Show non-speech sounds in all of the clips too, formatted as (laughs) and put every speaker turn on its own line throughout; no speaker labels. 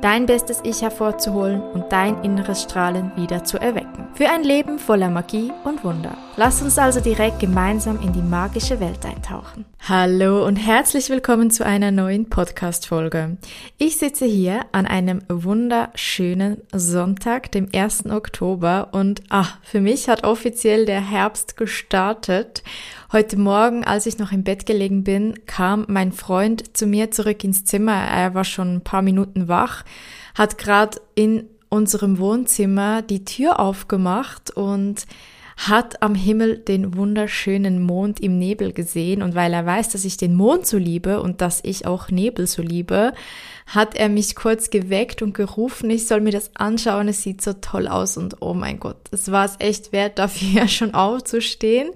dein bestes Ich hervorzuholen und dein inneres Strahlen wieder zu erwecken. Für ein Leben voller Magie und Wunder. Lass uns also direkt gemeinsam in die magische Welt eintauchen. Hallo und herzlich willkommen zu einer neuen Podcast-Folge. Ich sitze hier an einem wunderschönen Sonntag, dem 1. Oktober und ach, für mich hat offiziell der Herbst gestartet. Heute Morgen, als ich noch im Bett gelegen bin, kam mein Freund zu mir zurück ins Zimmer. Er war schon ein paar Minuten wach, hat gerade in unserem Wohnzimmer die Tür aufgemacht und hat am Himmel den wunderschönen Mond im Nebel gesehen und weil er weiß, dass ich den Mond so liebe und dass ich auch Nebel so liebe, hat er mich kurz geweckt und gerufen, ich soll mir das anschauen, es sieht so toll aus und oh mein Gott, es war es echt wert, (laughs) dafür schon aufzustehen,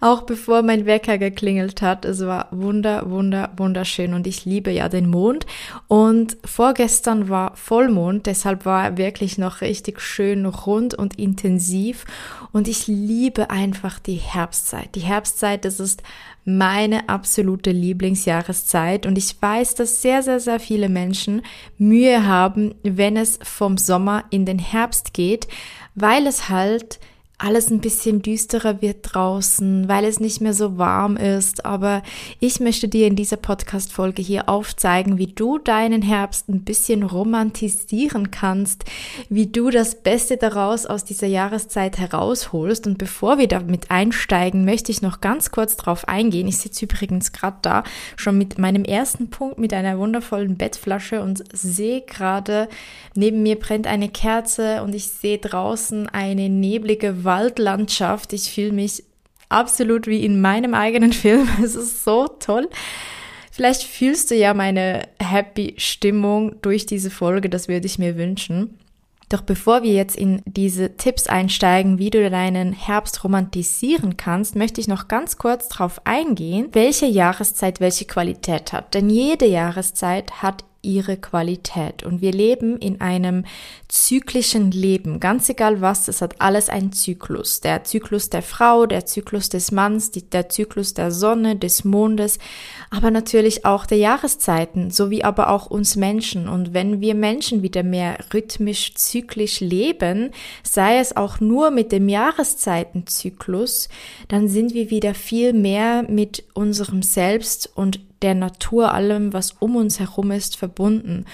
auch bevor mein Wecker geklingelt hat. Es war wunder, wunder, wunderschön und ich liebe ja den Mond und vorgestern war Vollmond, deshalb war er wirklich noch richtig schön rund und intensiv und ich liebe einfach die Herbstzeit. Die Herbstzeit, das ist meine absolute Lieblingsjahreszeit. Und ich weiß, dass sehr, sehr, sehr viele Menschen Mühe haben, wenn es vom Sommer in den Herbst geht, weil es halt alles ein bisschen düsterer wird draußen, weil es nicht mehr so warm ist. Aber ich möchte dir in dieser Podcast-Folge hier aufzeigen, wie du deinen Herbst ein bisschen romantisieren kannst, wie du das Beste daraus aus dieser Jahreszeit herausholst. Und bevor wir damit einsteigen, möchte ich noch ganz kurz drauf eingehen. Ich sitze übrigens gerade da schon mit meinem ersten Punkt mit einer wundervollen Bettflasche und sehe gerade, neben mir brennt eine Kerze und ich sehe draußen eine neblige Waldlandschaft. Ich fühle mich absolut wie in meinem eigenen Film. (laughs) Es ist so toll. Vielleicht fühlst du ja meine happy Stimmung durch diese Folge, das würde ich mir wünschen. Doch bevor wir jetzt in diese Tipps einsteigen, wie du deinen Herbst romantisieren kannst, möchte ich noch ganz kurz darauf eingehen, welche Jahreszeit welche Qualität hat. Denn jede Jahreszeit hat ihre Qualität. Und wir leben in einem zyklischen Leben. Ganz egal was, es hat alles einen Zyklus. Der Zyklus der Frau, der Zyklus des Manns, die, der Zyklus der Sonne, des Mondes, aber natürlich auch der Jahreszeiten, sowie aber auch uns Menschen. Und wenn wir Menschen wieder mehr rhythmisch, zyklisch leben, sei es auch nur mit dem Jahreszeitenzyklus, dann sind wir wieder viel mehr mit unserem Selbst und der Natur, allem, was um uns herum ist, verbunden.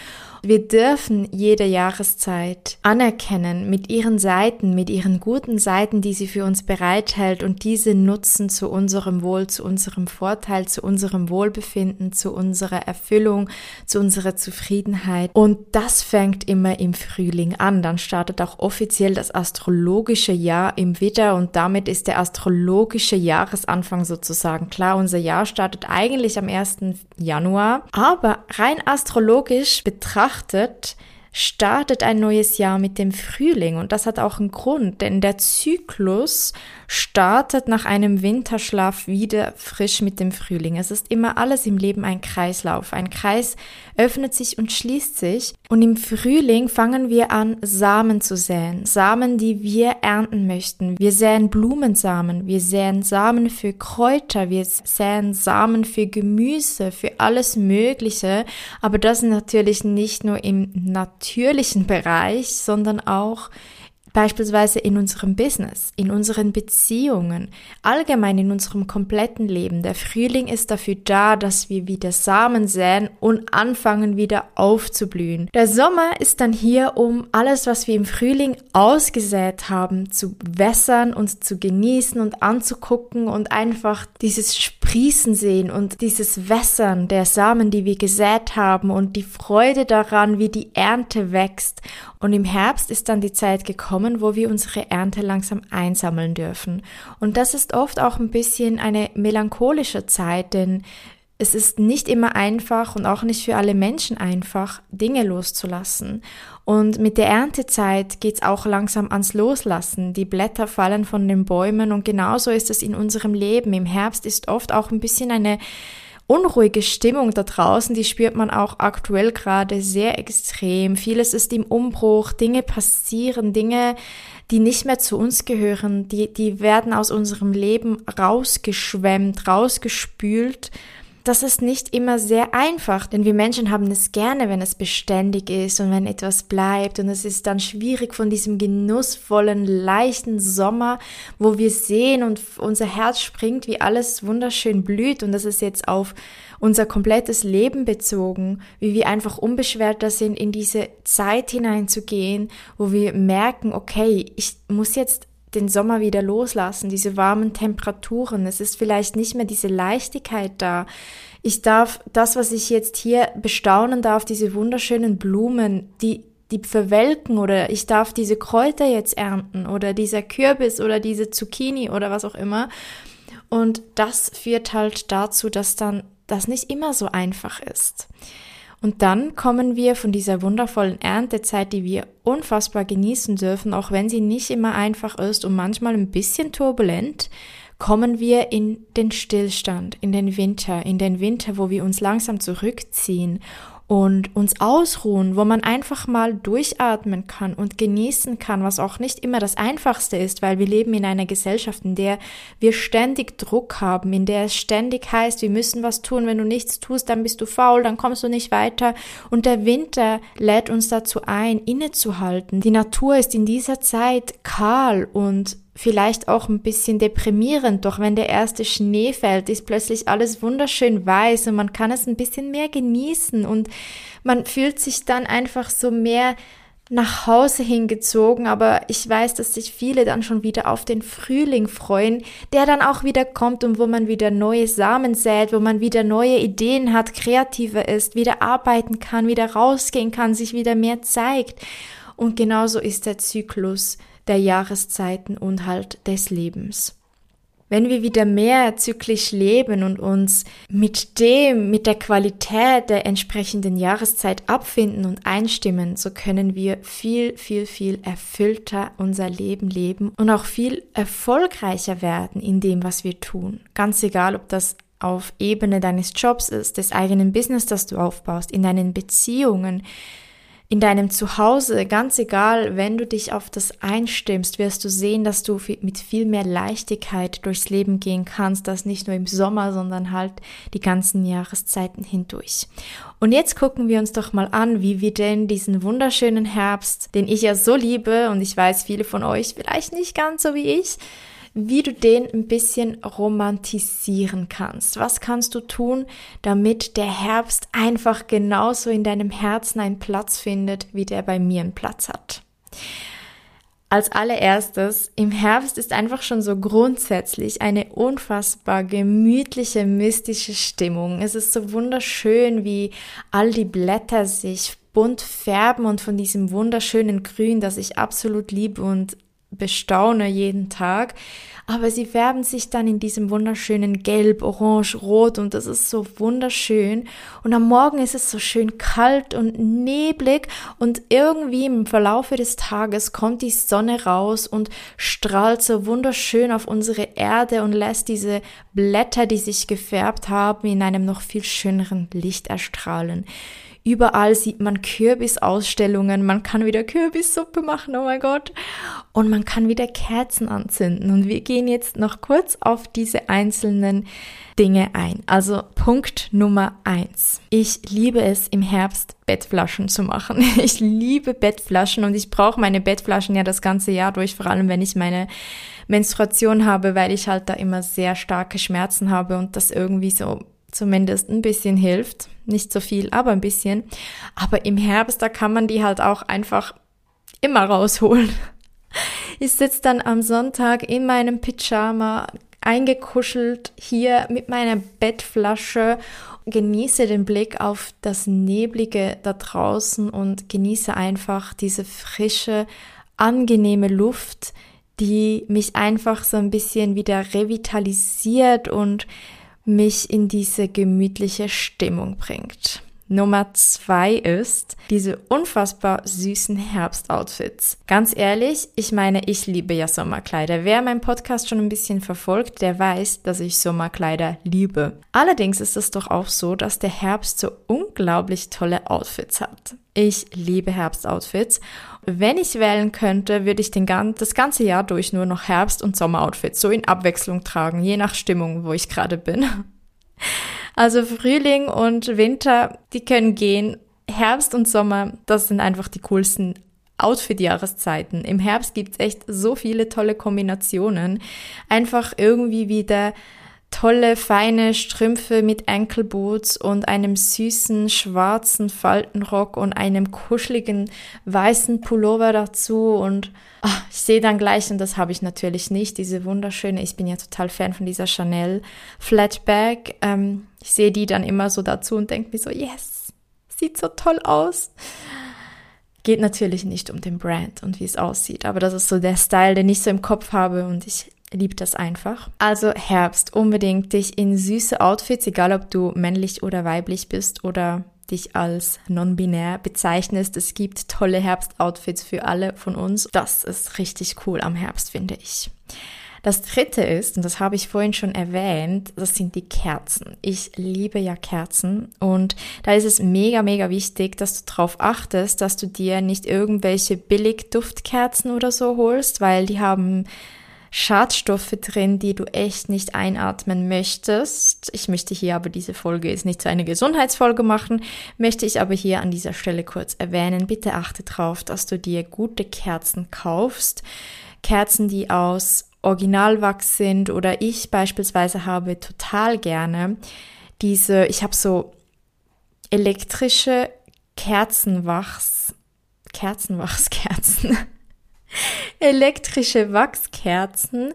Wir dürfen jede Jahreszeit anerkennen mit ihren Seiten, mit ihren guten Seiten, die sie für uns bereithält und diese nutzen zu unserem Wohl, zu unserem Vorteil, zu unserem Wohlbefinden, zu unserer Erfüllung, zu unserer Zufriedenheit. Und das fängt immer im Frühling an. Dann startet auch offiziell das astrologische Jahr im Widder und damit ist der astrologische Jahresanfang sozusagen. Klar, unser Jahr startet eigentlich am 1. Januar, aber rein astrologisch betrachtet betrachtet, startet ein neues Jahr mit dem Frühling. Und das hat auch einen Grund, denn der Zyklus startet nach einem Winterschlaf wieder frisch mit dem Frühling. Es ist immer alles im Leben ein Kreislauf. Ein Kreis öffnet sich und schließt sich und im Frühling fangen wir an, Samen zu säen. Samen, die wir ernten möchten. Wir säen Blumensamen, wir säen Samen für Kräuter, wir säen Samen für Gemüse, für alles Mögliche. Aber das natürlich nicht nur im natürlichen Bereich, sondern auch Beispielsweise in unserem Business, in unseren Beziehungen, allgemein in unserem kompletten Leben. Der Frühling ist dafür da, dass wir wieder Samen säen und anfangen wieder aufzublühen. Der Sommer ist dann hier, um alles, was wir im Frühling ausgesät haben, zu wässern und zu genießen und anzugucken und einfach dieses Sprießen sehen und dieses Wässern der Samen, die wir gesät haben und die Freude daran, wie die Ernte wächst. Und im Herbst ist dann die Zeit gekommen, kommen, wo wir unsere Ernte langsam einsammeln dürfen. Und das ist oft auch ein bisschen eine melancholische Zeit, denn es ist nicht immer einfach und auch nicht für alle Menschen einfach, Dinge loszulassen. Und mit der Erntezeit geht's auch langsam ans Loslassen. Die Blätter fallen von den Bäumen und genauso ist es in unserem Leben. Im Herbst ist oft auch ein bisschen eine unruhige Stimmung da draußen, die spürt man auch aktuell gerade sehr extrem. Vieles ist im Umbruch, Dinge passieren, Dinge, die nicht mehr zu uns gehören, die, die werden aus unserem Leben rausgeschwemmt, rausgespült das ist nicht immer sehr einfach, denn wir Menschen haben es gerne, wenn es beständig ist und wenn etwas bleibt und es ist dann schwierig von diesem genussvollen, leichten Sommer, wo wir sehen und unser Herz springt, wie alles wunderschön blüht und das ist jetzt auf unser komplettes Leben bezogen, wie wir einfach unbeschwerter sind, in diese Zeit hineinzugehen, wo wir merken, okay, ich muss jetzt den Sommer wieder loslassen, diese warmen Temperaturen. Es ist vielleicht nicht mehr diese Leichtigkeit da. Ich darf das, was ich jetzt hier bestaunen darf, diese wunderschönen Blumen, die die verwelken oder ich darf diese Kräuter jetzt ernten oder dieser Kürbis oder diese Zucchini oder was auch immer. Und das führt halt dazu, dass dann das nicht immer so einfach ist. Und dann kommen wir von dieser wundervollen Erntezeit, die wir unfassbar genießen dürfen, auch wenn sie nicht immer einfach ist und manchmal ein bisschen turbulent, kommen wir in den Stillstand, in den Winter, in den Winter, wo wir uns langsam zurückziehen und uns ausruhen, wo man einfach mal durchatmen kann und genießen kann, was auch nicht immer das Einfachste ist, weil wir leben in einer Gesellschaft, in der wir ständig Druck haben, in der es ständig heißt, wir müssen was tun, wenn du nichts tust, dann bist du faul, dann kommst du nicht weiter. Und der Winter lädt uns dazu ein, innezuhalten. Die Natur ist in dieser Zeit kahl und vielleicht auch ein bisschen deprimierend, doch wenn der erste Schnee fällt, ist plötzlich alles wunderschön weiß und man kann es ein bisschen mehr genießen. Und man fühlt sich dann einfach so mehr nach Hause hingezogen, aber ich weiß, dass sich viele dann schon wieder auf den Frühling freuen, der dann auch wieder kommt und wo man wieder neue Samen sät, wo man wieder neue Ideen hat, kreativer ist, wieder arbeiten kann, wieder rausgehen kann, sich wieder mehr zeigt. Und genauso ist der Zyklus der Jahreszeiten und halt des Lebens. Wenn wir wieder mehr zyklisch leben und uns mit dem, mit der Qualität der entsprechenden Jahreszeit abfinden und einstimmen, so können wir viel, viel, viel erfüllter unser Leben leben und auch viel erfolgreicher werden in dem, was wir tun. Ganz egal, ob das auf Ebene deines Jobs ist, des eigenen Business, das du aufbaust, in deinen Beziehungen, in deinem Zuhause, ganz egal, wenn du dich auf das einstimmst, wirst du sehen, dass du mit viel mehr Leichtigkeit durchs Leben gehen kannst, das nicht nur im Sommer, sondern halt die ganzen Jahreszeiten hindurch. Und jetzt gucken wir uns doch mal an, wie wir denn diesen wunderschönen Herbst, den ich ja so liebe und ich weiß, viele von euch vielleicht nicht ganz so wie ich, wie du den ein bisschen romantisieren kannst. Was kannst du tun, damit der Herbst einfach genauso in deinem Herzen einen Platz findet, wie der bei mir einen Platz hat? Als allererstes, im Herbst ist einfach schon so grundsätzlich eine unfassbar gemütliche, mystische Stimmung. Es ist so wunderschön, wie all die Blätter sich bunt färben und von diesem wunderschönen Grün, das ich absolut liebe und bestaune jeden Tag. Aber sie färben sich dann in diesem wunderschönen Gelb, Orange, Rot und das ist so wunderschön. Und am Morgen ist es so schön kalt und neblig und irgendwie im Verlaufe des Tages kommt die Sonne raus und strahlt so wunderschön auf unsere Erde und lässt diese Blätter, die sich gefärbt haben, in einem noch viel schöneren Licht erstrahlen. Überall sieht man Kürbisausstellungen, man kann wieder Kürbissuppe machen, oh mein Gott. Und man kann wieder Kerzen anzünden. Und wir gehen jetzt noch kurz auf diese einzelnen Dinge ein. Also Punkt Nummer eins. Ich liebe es im Herbst Bettflaschen zu machen. (laughs) Ich liebe Bettflaschen und ich brauche meine Bettflaschen ja das ganze Jahr durch, vor allem wenn ich meine Menstruation habe, weil ich halt da immer sehr starke Schmerzen habe und das irgendwie so zumindest ein bisschen hilft. Nicht so viel, aber ein bisschen. Aber im Herbst, da kann man die halt auch einfach immer rausholen. Ich sitze dann am Sonntag in meinem Pyjama eingekuschelt hier mit meiner Bettflasche, genieße den Blick auf das Neblige da draußen und genieße einfach diese frische, angenehme Luft, die mich einfach so ein bisschen wieder revitalisiert und mich in diese gemütliche Stimmung bringt. Nummer zwei ist diese unfassbar süßen Herbstoutfits. Ganz ehrlich, ich meine, ich liebe ja Sommerkleider. Wer meinen Podcast schon ein bisschen verfolgt, der weiß, dass ich Sommerkleider liebe. Allerdings ist es doch auch so, dass der Herbst so unglaublich tolle Outfits hat. Ich liebe Herbstoutfits. Wenn ich wählen könnte, würde ich den, das ganze Jahr durch nur noch Herbst- und Sommeroutfits so in Abwechslung tragen, je nach Stimmung, wo ich gerade bin. Also Frühling und Winter, die können gehen. Herbst und Sommer, das sind einfach die coolsten Outfit-Jahreszeiten. Im Herbst gibt's echt so viele tolle Kombinationen. Einfach irgendwie wieder tolle, feine Strümpfe mit Ankle-Boots und einem süßen schwarzen Faltenrock und einem kuscheligen weißen Pullover dazu und ach, ich sehe dann gleich, und das habe ich natürlich nicht, diese wunderschöne, ich bin ja total Fan von dieser Chanel Flatbag. Ähm, ich sehe die dann immer so dazu und denke mir so, yes, sieht so toll aus. Geht natürlich nicht um den Brand und wie es aussieht, aber das ist so der Style, den ich so im Kopf habe und ich liebe das einfach. Also Herbst, unbedingt dich in süße Outfits, egal ob du männlich oder weiblich bist oder dich als non-binär bezeichnest. Es gibt tolle Herbstoutfits für alle von uns. Das ist richtig cool am Herbst, finde ich. Das dritte ist, und das habe ich vorhin schon erwähnt, das sind die Kerzen. Ich liebe ja Kerzen und da ist es mega, mega wichtig, dass du darauf achtest, dass du dir nicht irgendwelche billig Duftkerzen oder so holst, weil die haben Schadstoffe drin, die du echt nicht einatmen möchtest. Ich möchte hier aber diese Folge jetzt nicht zu einer Gesundheitsfolge machen, möchte ich aber hier an dieser Stelle kurz erwähnen. Bitte achte darauf, dass du dir gute Kerzen kaufst. Kerzen, die aus Originalwachs sind oder ich beispielsweise habe total gerne diese, ich habe so elektrische Kerzenwachs, Kerzenwachskerzen elektrische Wachskerzen,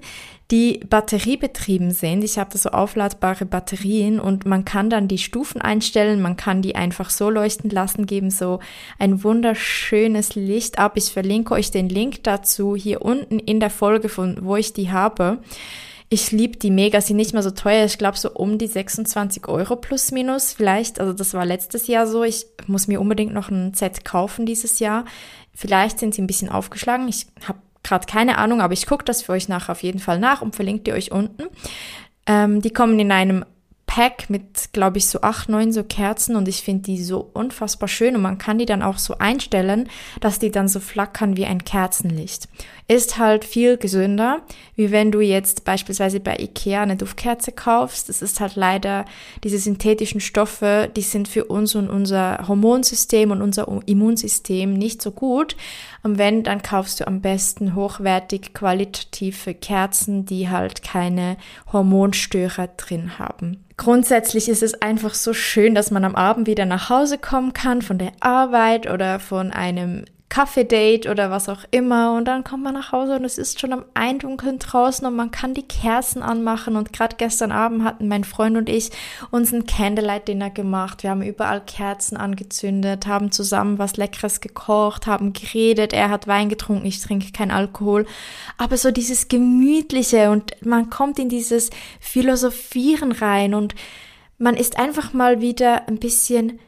die batteriebetrieben sind. Ich habe da so aufladbare Batterien und man kann dann die Stufen einstellen, man kann die einfach so leuchten lassen, geben so ein wunderschönes Licht ab. Ich verlinke euch den Link dazu hier unten in der Folge, von wo ich die habe. Ich liebe die mega, sie nicht mehr so teuer. Ich glaube so um die 26 Euro plus minus vielleicht. Also das war letztes Jahr so. Ich muss mir unbedingt noch ein Set kaufen dieses Jahr. Vielleicht sind sie ein bisschen aufgeschlagen. Ich habe gerade keine Ahnung, aber ich gucke das für euch nachher auf jeden Fall nach und verlinkt ihr euch unten. Ähm, die kommen in einem Pack mit, glaube ich, so acht, neun so Kerzen und ich finde die so unfassbar schön und man kann die dann auch so einstellen, dass die dann so flackern wie ein Kerzenlicht. Ist halt viel gesünder, wie wenn du jetzt beispielsweise bei Ikea eine Duftkerze kaufst. Das ist halt leider diese synthetischen Stoffe, die sind für uns und unser Hormonsystem und unser Immunsystem nicht so gut. Und wenn, dann kaufst du am besten hochwertig qualitative Kerzen, die halt keine Hormonstörer drin haben. Grundsätzlich ist es einfach so schön, dass man am Abend wieder nach Hause kommen kann von der Arbeit oder von einem Kaffee-Date oder was auch immer und dann kommt man nach Hause und es ist schon am Eindunkeln draußen und man kann die Kerzen anmachen und gerade gestern Abend hatten mein Freund und ich uns ein Candlelight-Dinner gemacht. Wir haben überall Kerzen angezündet, haben zusammen was Leckeres gekocht, haben geredet. Er hat Wein getrunken, ich trinke kein Alkohol. Aber so dieses Gemütliche und man kommt in dieses Philosophieren rein und man ist einfach mal wieder ein bisschen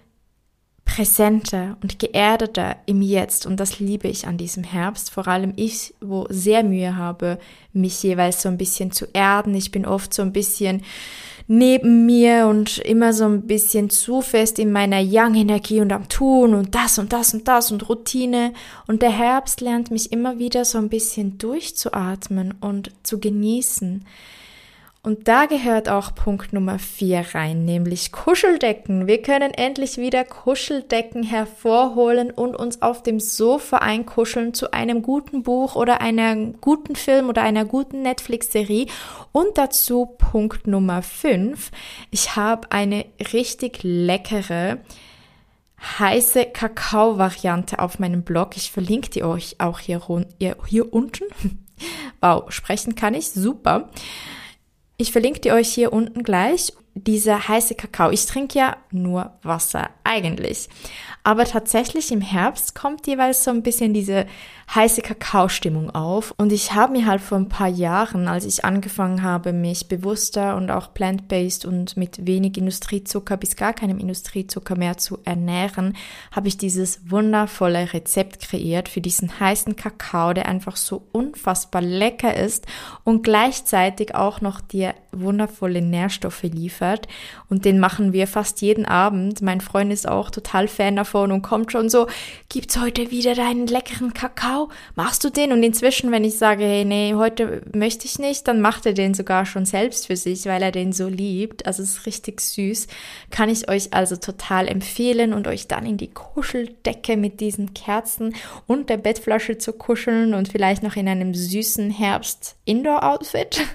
präsenter und geerdeter im Jetzt und das liebe ich an diesem Herbst. Vor allem ich, wo sehr Mühe habe, mich jeweils so ein bisschen zu erden. Ich bin oft so ein bisschen neben mir und immer so ein bisschen zu fest in meiner Young-Energie und am Tun und das und das und das und Routine. Und der Herbst lernt mich immer wieder so ein bisschen durchzuatmen und zu genießen. Und da gehört auch Punkt Nummer vier rein, nämlich Kuscheldecken. Wir können endlich wieder Kuscheldecken hervorholen und uns auf dem Sofa einkuscheln zu einem guten Buch oder einem guten Film oder einer guten Netflix-Serie. Und dazu Punkt Nummer fünf. Ich habe eine richtig leckere heiße Kakao-Variante auf meinem Blog. Ich verlinke die euch auch hier, hier unten. (laughs) Wow, sprechen kann ich, super. Ich verlinke die euch hier unten gleich. dieser heiße Kakao. Ich trinke ja nur Wasser eigentlich. Aber tatsächlich im Herbst kommt jeweils so ein bisschen diese heiße Kakaostimmung auf. Und ich habe mir halt vor ein paar Jahren, als ich angefangen habe, mich bewusster und auch plant-based und mit wenig Industriezucker bis gar keinem Industriezucker mehr zu ernähren, habe ich dieses wundervolle Rezept kreiert für diesen heißen Kakao, der einfach so unfassbar lecker ist und gleichzeitig auch noch dir wundervolle Nährstoffe liefert. Und den machen wir fast jeden Abend. Mein Freund ist auch total Fan davon und kommt schon so, gibt's heute wieder deinen leckeren Kakao? Machst du den? Und inzwischen, wenn ich sage, hey, nee, heute möchte ich nicht, dann macht er den sogar schon selbst für sich, weil er den so liebt. Also es ist richtig süß. Kann ich euch also total empfehlen und euch dann in die Kuscheldecke mit diesen Kerzen und der Bettflasche zu kuscheln und vielleicht noch in einem süßen Herbst-Indoor-Outfit. (laughs)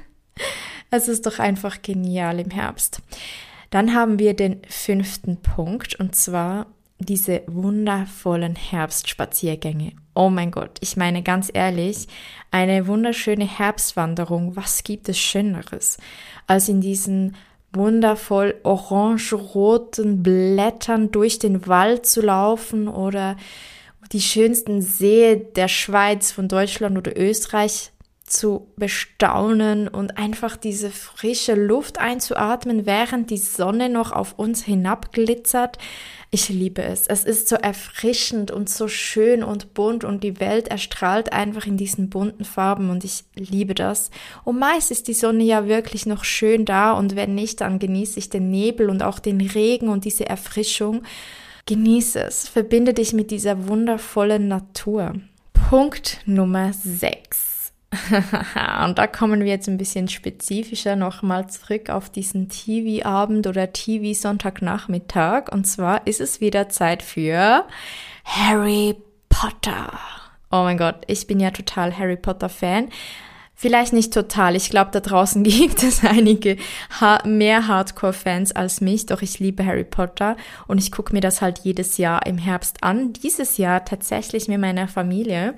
Es ist doch einfach genial im Herbst. Dann haben wir den fünften Punkt und zwar diese wundervollen Herbstspaziergänge. Oh mein Gott, ich meine ganz ehrlich, eine wunderschöne Herbstwanderung, was gibt es Schöneres, als in diesen wundervoll orange-roten Blättern durch den Wald zu laufen oder die schönsten Seen der Schweiz, von Deutschland oder Österreich zu bestaunen und einfach diese frische Luft einzuatmen, während die Sonne noch auf uns hinabglitzert. Ich liebe es. Es ist so erfrischend und so schön und bunt und die Welt erstrahlt einfach in diesen bunten Farben und ich liebe das. Und meist ist die Sonne ja wirklich noch schön da und wenn nicht, dann genieße ich den Nebel und auch den Regen und diese Erfrischung. Genieße es. Verbinde dich mit dieser wundervollen Natur. Punkt Nummer 6. (laughs) und da kommen wir jetzt ein bisschen spezifischer nochmal zurück auf diesen TV-Abend oder TV-Sonntagnachmittag. Und zwar ist es wieder Zeit für Harry Potter. Oh mein Gott, ich bin ja total Harry Potter-Fan. Vielleicht nicht total. Ich glaube, da draußen (laughs) gibt es einige ha mehr Hardcore-Fans als mich, doch ich liebe Harry Potter und ich gucke mir das halt jedes Jahr im Herbst an. Dieses Jahr tatsächlich mit meiner Familie.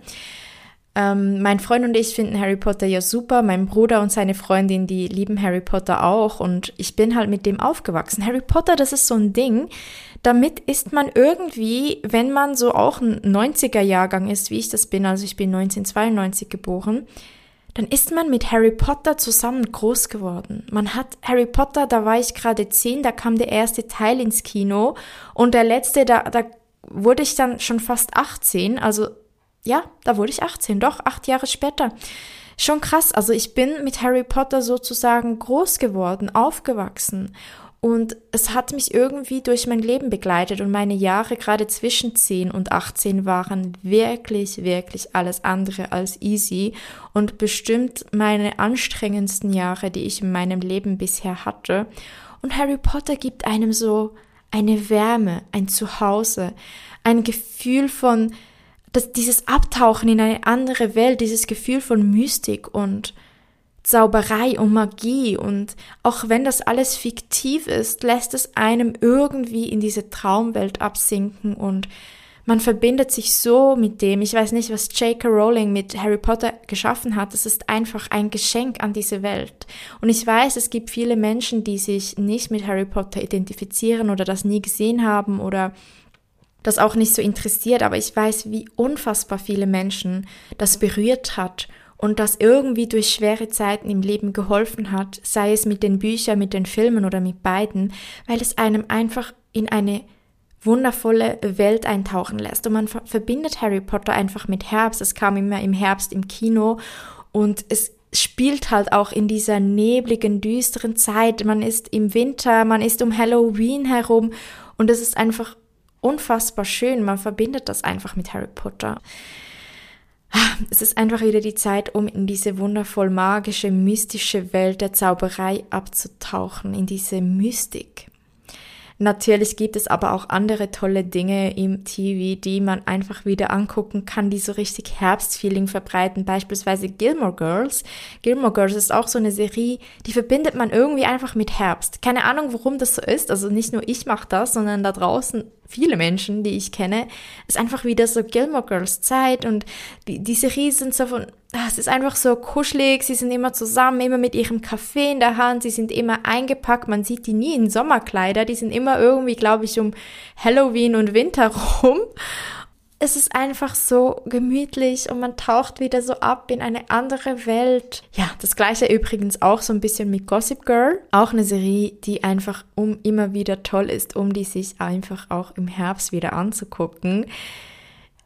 Ähm, mein Freund und ich finden Harry Potter ja super. Mein Bruder und seine Freundin, die lieben Harry Potter auch. Und ich bin halt mit dem aufgewachsen. Harry Potter, das ist so ein Ding. Damit ist man irgendwie, wenn man so auch ein 90er-Jahrgang ist, wie ich das bin, also ich bin 1992 geboren, dann ist man mit Harry Potter zusammen groß geworden. Man hat Harry Potter, da war ich gerade zehn, da kam der erste Teil ins Kino und der letzte, da, da wurde ich dann schon fast 18, also ja, da wurde ich 18, doch, acht Jahre später. Schon krass, also ich bin mit Harry Potter sozusagen groß geworden, aufgewachsen. Und es hat mich irgendwie durch mein Leben begleitet und meine Jahre gerade zwischen 10 und 18 waren wirklich, wirklich alles andere als easy und bestimmt meine anstrengendsten Jahre, die ich in meinem Leben bisher hatte. Und Harry Potter gibt einem so eine Wärme, ein Zuhause, ein Gefühl von das, dieses Abtauchen in eine andere Welt, dieses Gefühl von Mystik und Zauberei und Magie und auch wenn das alles fiktiv ist, lässt es einem irgendwie in diese Traumwelt absinken und man verbindet sich so mit dem. Ich weiß nicht, was J.K. Rowling mit Harry Potter geschaffen hat. Es ist einfach ein Geschenk an diese Welt. Und ich weiß, es gibt viele Menschen, die sich nicht mit Harry Potter identifizieren oder das nie gesehen haben oder das auch nicht so interessiert, aber ich weiß, wie unfassbar viele Menschen das berührt hat und das irgendwie durch schwere Zeiten im Leben geholfen hat, sei es mit den Büchern, mit den Filmen oder mit beiden, weil es einem einfach in eine wundervolle Welt eintauchen lässt. Und man verbindet Harry Potter einfach mit Herbst. Es kam immer im Herbst im Kino und es spielt halt auch in dieser nebligen, düsteren Zeit. Man ist im Winter, man ist um Halloween herum und es ist einfach unfassbar schön. Man verbindet das einfach mit Harry Potter. Es ist einfach wieder die Zeit, um in diese wundervoll magische, mystische Welt der Zauberei abzutauchen, in diese Mystik. Natürlich gibt es aber auch andere tolle Dinge im TV, die man einfach wieder angucken kann, die so richtig Herbstfeeling verbreiten. Beispielsweise Gilmore Girls. Gilmore Girls ist auch so eine Serie, die verbindet man irgendwie einfach mit Herbst. Keine Ahnung, warum das so ist. Also nicht nur ich mache das, sondern da draußen viele Menschen, die ich kenne, ist einfach wieder so Gilmore Girls Zeit und die, die Serie so von, ah, es ist einfach so kuschelig, sie sind immer zusammen, immer mit ihrem Kaffee in der Hand, sie sind immer eingepackt, man sieht die nie in Sommerkleider, die sind immer irgendwie, glaube ich, um Halloween und Winter (laughs) rum es ist einfach so gemütlich und man taucht wieder so ab in eine andere Welt. Ja, das gleiche übrigens auch so ein bisschen mit Gossip Girl. Auch eine Serie, die einfach um immer wieder toll ist, um die sich einfach auch im Herbst wieder anzugucken.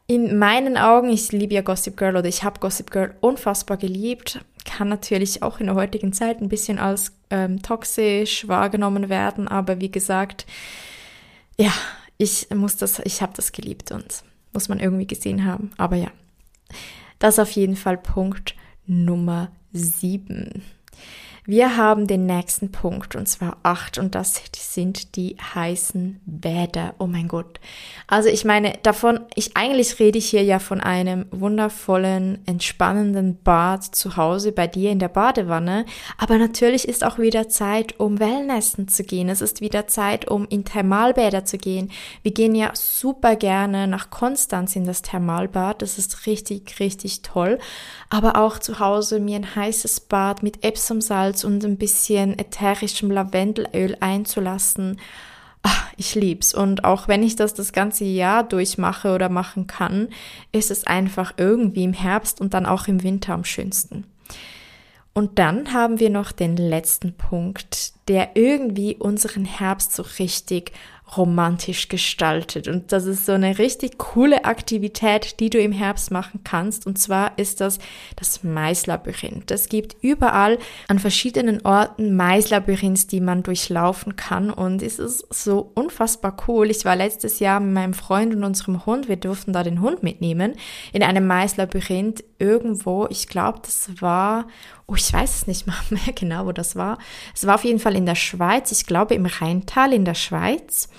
In meinen Augen, ich liebe ja Gossip Girl oder ich habe Gossip Girl unfassbar geliebt, kann natürlich auch in der heutigen Zeit ein bisschen als ähm, toxisch wahrgenommen werden, aber wie gesagt, ja, ich muss das, ich habe das geliebt und muss man irgendwie gesehen haben. Aber ja, das ist auf jeden Fall Punkt Nummer sieben. Wir haben den nächsten Punkt und zwar acht und das sind die heißen Bäder. Oh mein Gott. Also ich meine, davon, ich eigentlich rede ich hier ja von einem wundervollen, entspannenden Bad zu Hause bei dir in der Badewanne. Aber natürlich ist auch wieder Zeit, um Wellnessen zu gehen. Es ist wieder Zeit, um in Thermalbäder zu gehen. Wir gehen ja super gerne nach Konstanz in das Thermalbad. Das ist richtig, richtig toll. Aber auch zu Hause mir ein heißes Bad mit Epsomsalz Salz und ein bisschen ätherischem Lavendelöl einzulassen. Ach, ich lieb's. Und auch wenn ich das das ganze Jahr durchmache oder machen kann, ist es einfach irgendwie im Herbst und dann auch im Winter am schönsten. Und dann haben wir noch den letzten Punkt, der irgendwie unseren Herbst so richtig romantisch gestaltet. Und das ist so eine richtig coole Aktivität, die du im Herbst machen kannst. Und zwar ist das das Maislabyrinth. Es gibt überall an verschiedenen Orten Maislabyrinths, die man durchlaufen kann. Und es ist so unfassbar cool. Ich war letztes Jahr mit meinem Freund und unserem Hund, wir durften da den Hund mitnehmen, in einem Maislabyrinth irgendwo. Ich glaube, das war oh, ich weiß es nicht (laughs) mehr genau, wo das war. Es war auf jeden Fall in der Schweiz, ich glaube im Rheintal in der Schweiz.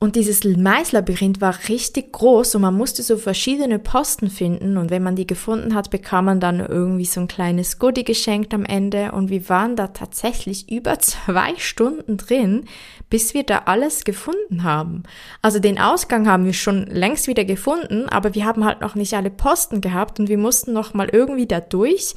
Und dieses Maislabyrinth war richtig groß und man musste so verschiedene Posten finden. Und wenn man die gefunden hat, bekam man dann irgendwie so ein kleines Goodie geschenkt am Ende. Und wir waren da tatsächlich (laughs) über zwei Stunden drin, bis wir da alles gefunden haben. Also den Ausgang haben wir schon längst wieder gefunden, aber wir haben halt noch nicht alle Posten gehabt und wir mussten noch mal irgendwie da durch.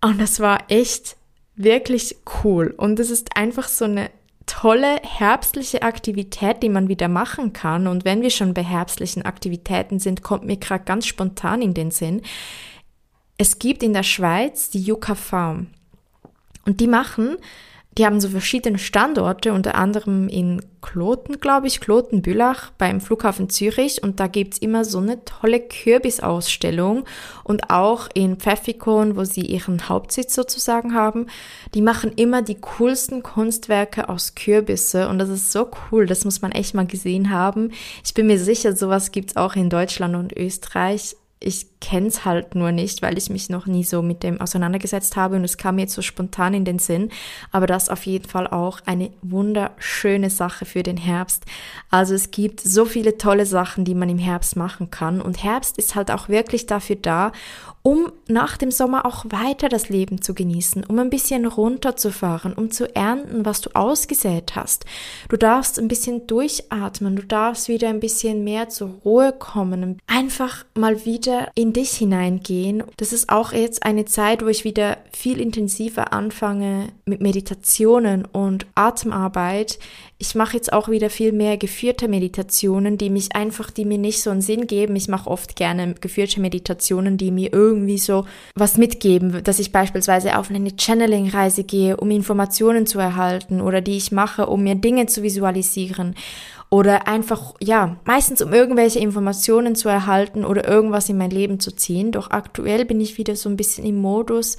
Und das war echt wirklich cool. Und es ist einfach so eine tolle herbstliche Aktivität, die man wieder machen kann. Und wenn wir schon bei herbstlichen Aktivitäten sind, kommt mir gerade ganz spontan in den Sinn. Es gibt in der Schweiz die Yucca Farm. Und die machen die haben so verschiedene Standorte, unter anderem in Kloten, glaube ich, Kloten-Bülach beim Flughafen Zürich. Und da gibt's immer so eine tolle Kürbisausstellung. Und auch in Pfeffikon, wo sie ihren Hauptsitz sozusagen haben, die machen immer die coolsten Kunstwerke aus Kürbisse. Und das ist so cool, das muss man echt mal gesehen haben. Ich bin mir sicher, sowas gibt's auch in Deutschland und Österreich ich kenne es halt nur nicht, weil ich mich noch nie so mit dem auseinandergesetzt habe und es kam mir jetzt so spontan in den Sinn. Aber das auf jeden Fall auch eine wunderschöne Sache für den Herbst. Also es gibt so viele tolle Sachen, die man im Herbst machen kann und Herbst ist halt auch wirklich dafür da, um nach dem Sommer auch weiter das Leben zu genießen, um ein bisschen runterzufahren, um zu ernten, was du ausgesät hast. Du darfst ein bisschen durchatmen, du darfst wieder ein bisschen mehr zur Ruhe kommen, einfach mal wieder in dich hineingehen. Das ist auch jetzt eine Zeit, wo ich wieder viel intensiver anfange mit Meditationen und Atemarbeit. Ich mache jetzt auch wieder viel mehr geführte Meditationen, die mich einfach, die mir nicht so einen Sinn geben. Ich mache oft gerne geführte Meditationen, die mir irgendwie so was mitgeben, dass ich beispielsweise auf eine Channeling-Reise gehe, um Informationen zu erhalten oder die ich mache, um mir Dinge zu visualisieren oder einfach, ja, meistens um irgendwelche Informationen zu erhalten oder irgendwas in mein Leben zu ziehen. Doch aktuell bin ich wieder so ein bisschen im Modus,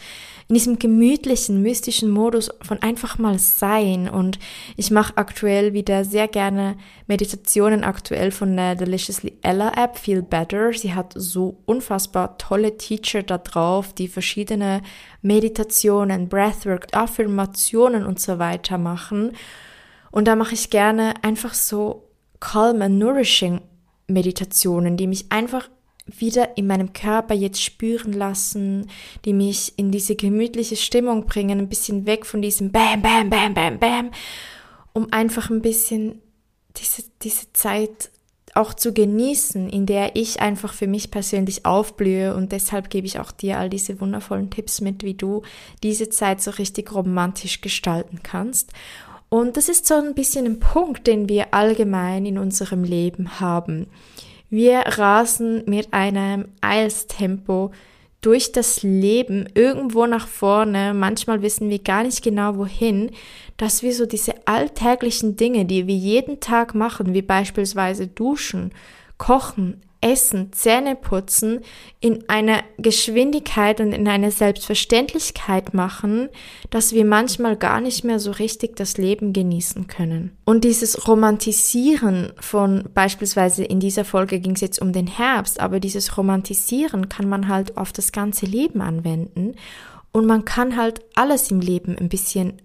in diesem gemütlichen, mystischen Modus von einfach mal sein. Und ich mache aktuell wieder sehr gerne Meditationen aktuell von der Deliciously Ella App, Feel Better. Sie hat so unfassbar tolle Teacher da drauf, die verschiedene Meditationen, Breathwork, Affirmationen und so weiter machen. Und da mache ich gerne einfach so calm and nourishing Meditationen, die mich einfach wieder in meinem Körper jetzt spüren lassen, die mich in diese gemütliche Stimmung bringen, ein bisschen weg von diesem Bam, Bam, Bam, Bam, Bam, um einfach ein bisschen diese, diese Zeit auch zu genießen, in der ich einfach für mich persönlich aufblühe und deshalb gebe ich auch dir all diese wundervollen Tipps mit, wie du diese Zeit so richtig romantisch gestalten kannst. Und das ist so ein bisschen ein Punkt, den wir allgemein in unserem Leben haben. Wir rasen mit einem Eilstempo durch das Leben irgendwo nach vorne. Manchmal wissen wir gar nicht genau wohin, dass wir so diese alltäglichen Dinge, die wir jeden Tag machen, wie beispielsweise duschen, kochen, Essen, Zähne putzen in einer Geschwindigkeit und in einer Selbstverständlichkeit machen, dass wir manchmal gar nicht mehr so richtig das Leben genießen können. Und dieses Romantisieren von beispielsweise in dieser Folge ging es jetzt um den Herbst, aber dieses Romantisieren kann man halt auf das ganze Leben anwenden und man kann halt alles im Leben ein bisschen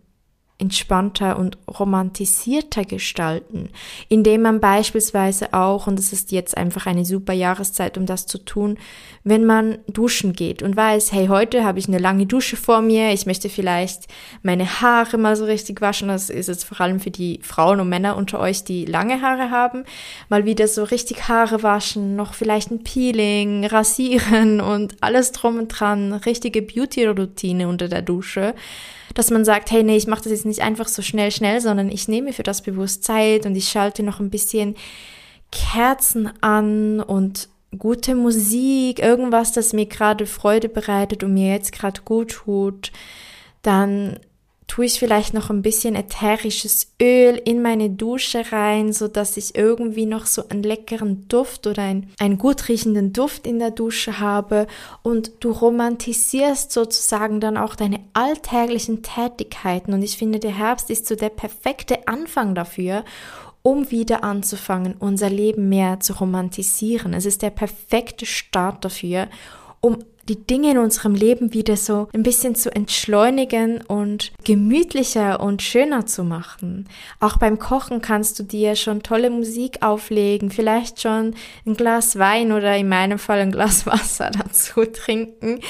entspannter und romantisierter gestalten, indem man beispielsweise auch, und das ist jetzt einfach eine super Jahreszeit, um das zu tun, wenn man duschen geht und weiß, hey, heute habe ich eine lange Dusche vor mir, ich möchte vielleicht meine Haare mal so richtig waschen, das ist jetzt vor allem für die Frauen und Männer unter euch, die lange Haare haben, mal wieder so richtig Haare waschen, noch vielleicht ein Peeling, rasieren und alles drum und dran, richtige Beauty-Routine unter der Dusche dass man sagt, hey, nee, ich mache das jetzt nicht einfach so schnell, schnell, sondern ich nehme für das bewusst Zeit und ich schalte noch ein bisschen Kerzen an und gute Musik, irgendwas, das mir gerade Freude bereitet und mir jetzt gerade gut tut. Dann tue ich vielleicht noch ein bisschen ätherisches Öl in meine Dusche rein, so dass ich irgendwie noch so einen leckeren Duft oder ein, einen gut riechenden Duft in der Dusche habe und du romantisierst sozusagen dann auch deine alltäglichen Tätigkeiten und ich finde, der Herbst ist so der perfekte Anfang dafür, um wieder anzufangen, unser Leben mehr zu romantisieren. Es ist der perfekte Start dafür, um die Dinge in unserem Leben wieder so ein bisschen zu entschleunigen und gemütlicher und schöner zu machen. Auch beim Kochen kannst du dir schon tolle Musik auflegen, vielleicht schon ein Glas Wein oder in meinem Fall ein Glas (laughs) Wasser dazu trinken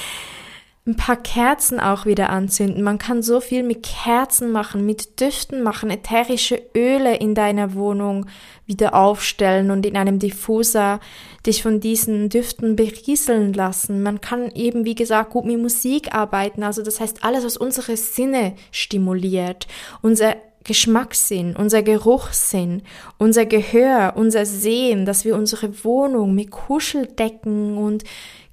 ein paar Kerzen auch wieder anzünden. Man kann so viel mit Kerzen machen, mit Düften machen, ätherische Öle in deiner Wohnung wieder aufstellen und in einem Diffuser dich von diesen Düften berieseln lassen. Man kann eben, wie gesagt, gut mit Musik arbeiten. Also das heißt, alles, was unsere Sinne stimuliert, unser Geschmackssinn, unser Geruchssinn, unser Gehör, unser Sehen, dass wir unsere Wohnung mit Kuscheldecken und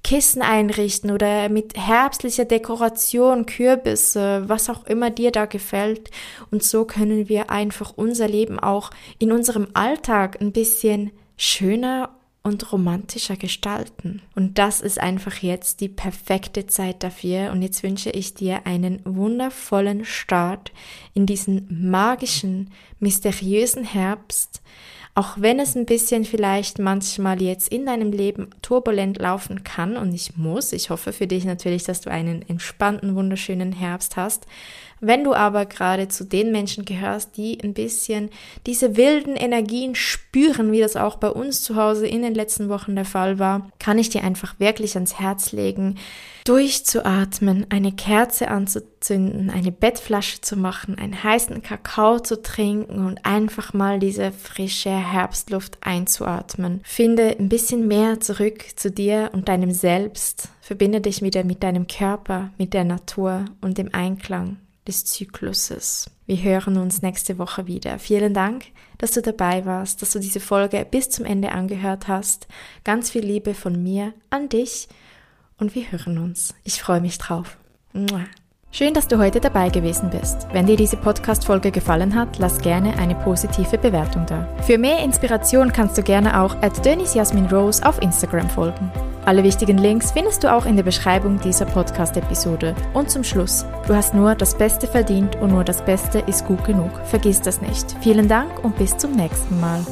Kissen einrichten oder mit herbstlicher Dekoration, Kürbisse, was auch immer dir da gefällt. Und so können wir einfach unser Leben auch in unserem Alltag ein bisschen schöner und romantischer gestalten. Und das ist einfach jetzt die perfekte Zeit dafür. Und jetzt wünsche ich dir einen wundervollen Start in diesen magischen, mysteriösen Herbst auch wenn es ein bisschen vielleicht manchmal jetzt in deinem Leben turbulent laufen kann und nicht muss. Ich hoffe für dich natürlich, dass du einen entspannten, wunderschönen Herbst hast. Wenn du aber gerade zu den Menschen gehörst, die ein bisschen diese wilden Energien spüren, wie das auch bei uns zu Hause in den letzten Wochen der Fall war, kann ich dir einfach wirklich ans Herz legen, durchzuatmen, eine Kerze anzuzünden, eine Bettflasche zu machen, einen heißen Kakao zu trinken und einfach mal diese frische Herbstluft einzuatmen. Finde ein bisschen mehr zurück zu dir und deinem Selbst. Verbinde dich wieder mit deinem Körper, mit der Natur und dem Einklang des Zykluses. Wir hören uns nächste Woche wieder. Vielen Dank, dass du dabei warst, dass du diese Folge bis zum Ende angehört hast. Ganz viel Liebe von mir an dich und wir hören uns. Ich freue mich drauf. Mua. Schön, dass du heute dabei gewesen bist. Wenn dir diese Podcast-Folge gefallen hat, lass gerne eine positive Bewertung da. Für mehr Inspiration kannst du gerne auch at Dennis Jasmin Rose auf Instagram folgen. Alle wichtigen Links findest du auch in der Beschreibung dieser Podcast-Episode. Und zum Schluss, du hast nur das Beste verdient und nur das Beste ist gut genug. Vergiss das nicht. Vielen Dank und bis zum nächsten Mal.